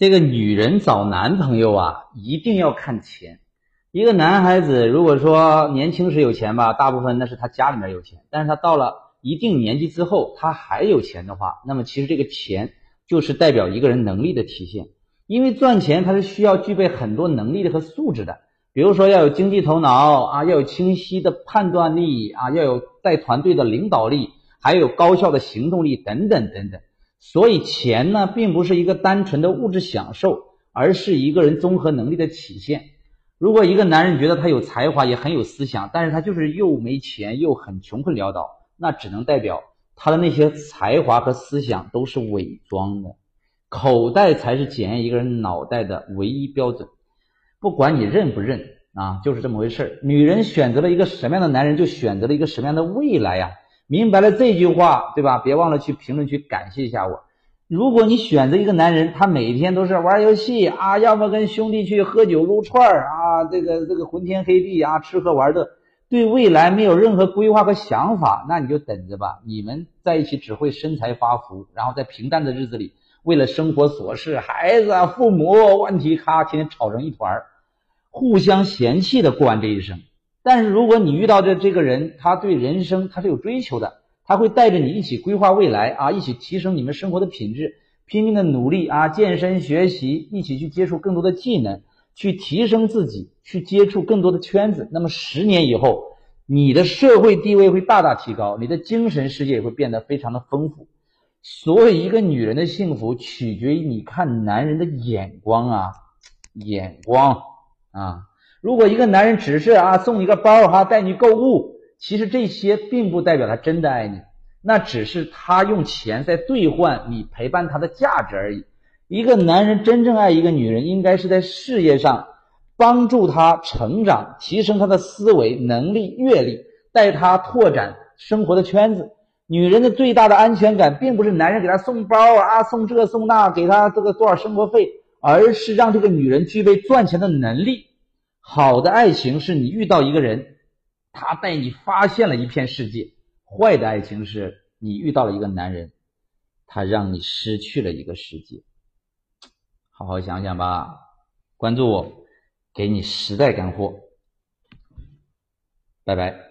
这个女人找男朋友啊，一定要看钱。一个男孩子如果说年轻时有钱吧，大部分那是他家里面有钱，但是他到了一定年纪之后，他还有钱的话，那么其实这个钱就是代表一个人能力的体现。因为赚钱它是需要具备很多能力的和素质的，比如说要有经济头脑啊，要有清晰的判断力啊，要有带团队的领导力，还有高效的行动力等等等等。所以钱呢，并不是一个单纯的物质享受，而是一个人综合能力的体现。如果一个男人觉得他有才华，也很有思想，但是他就是又没钱，又很穷困潦倒，那只能代表他的那些才华和思想都是伪装的。口袋才是检验一个人脑袋的唯一标准。不管你认不认啊，就是这么回事女人选择了一个什么样的男人，就选择了一个什么样的未来呀。明白了这句话，对吧？别忘了去评论区感谢一下我。如果你选择一个男人，他每天都是玩游戏啊，要么跟兄弟去喝酒撸串啊，这个这个昏天黑地啊，吃喝玩乐，对未来没有任何规划和想法，那你就等着吧。你们在一起只会身材发福，然后在平淡的日子里，为了生活琐事、孩子、啊父母问题，咔，天天吵成一团，互相嫌弃的过完这一生。但是如果你遇到的这个人，他对人生他是有追求的，他会带着你一起规划未来啊，一起提升你们生活的品质，拼命的努力啊，健身学习，一起去接触更多的技能，去提升自己，去接触更多的圈子。那么十年以后，你的社会地位会大大提高，你的精神世界也会变得非常的丰富。所以，一个女人的幸福取决于你看男人的眼光啊，眼光啊。如果一个男人只是啊送你个包哈带你购物，其实这些并不代表他真的爱你，那只是他用钱在兑换你陪伴他的价值而已。一个男人真正爱一个女人，应该是在事业上帮助她成长，提升她的思维能力、阅历，带她拓展生活的圈子。女人的最大的安全感，并不是男人给她送包啊送这送那，给她这个多少生活费，而是让这个女人具备赚钱的能力。好的爱情是你遇到一个人，他带你发现了一片世界；坏的爱情是你遇到了一个男人，他让你失去了一个世界。好好想想吧，关注我，给你实在干货。拜拜。